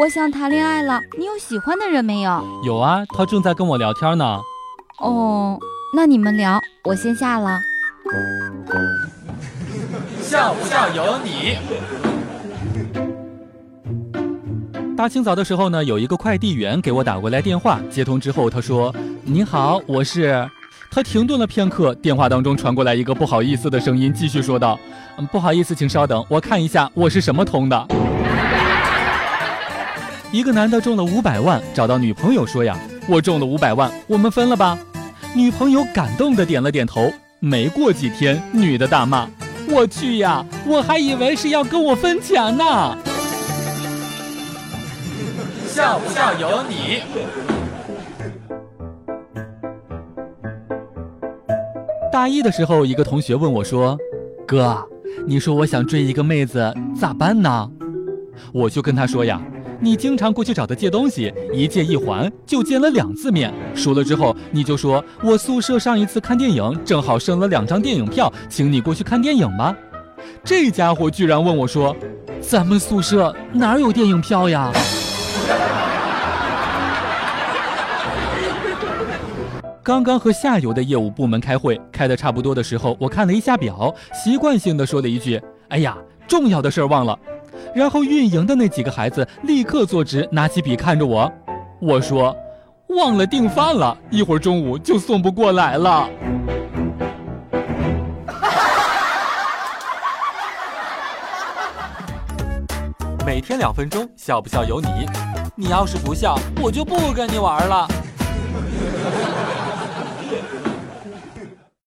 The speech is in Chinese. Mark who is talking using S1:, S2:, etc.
S1: 我想谈恋爱了，你有喜欢的人没有？
S2: 有啊，他正在跟我聊天呢。
S1: 哦，那你们聊，我先下了。
S3: 笑不笑由你。
S2: 大清早的时候呢，有一个快递员给我打过来电话，接通之后他说：“你好，我是。”他停顿了片刻，电话当中传过来一个不好意思的声音，继续说道：“嗯，不好意思，请稍等，我看一下我是什么通的。”一个男的中了五百万，找到女朋友说呀：“我中了五百万，我们分了吧。”女朋友感动的点了点头。没过几天，女的大骂：“我去呀，我还以为是要跟我分钱呢。”
S3: 笑不笑由你。
S2: 大一的时候，一个同学问我说：“哥，你说我想追一个妹子，咋办呢？”我就跟他说呀：“你经常过去找他借东西，一借一还，就见了两次面。熟了之后，你就说我宿舍上一次看电影正好剩了两张电影票，请你过去看电影吧。”这家伙居然问我说：“咱们宿舍哪有电影票呀？” 刚刚和下游的业务部门开会，开的差不多的时候，我看了一下表，习惯性的说了一句：“哎呀，重要的事儿忘了。”然后运营的那几个孩子立刻坐直，拿起笔看着我，我说：“忘了订饭了，一会儿中午就送不过来了。”每天两分钟，笑不笑由你。你要是不笑，我就不跟你玩了。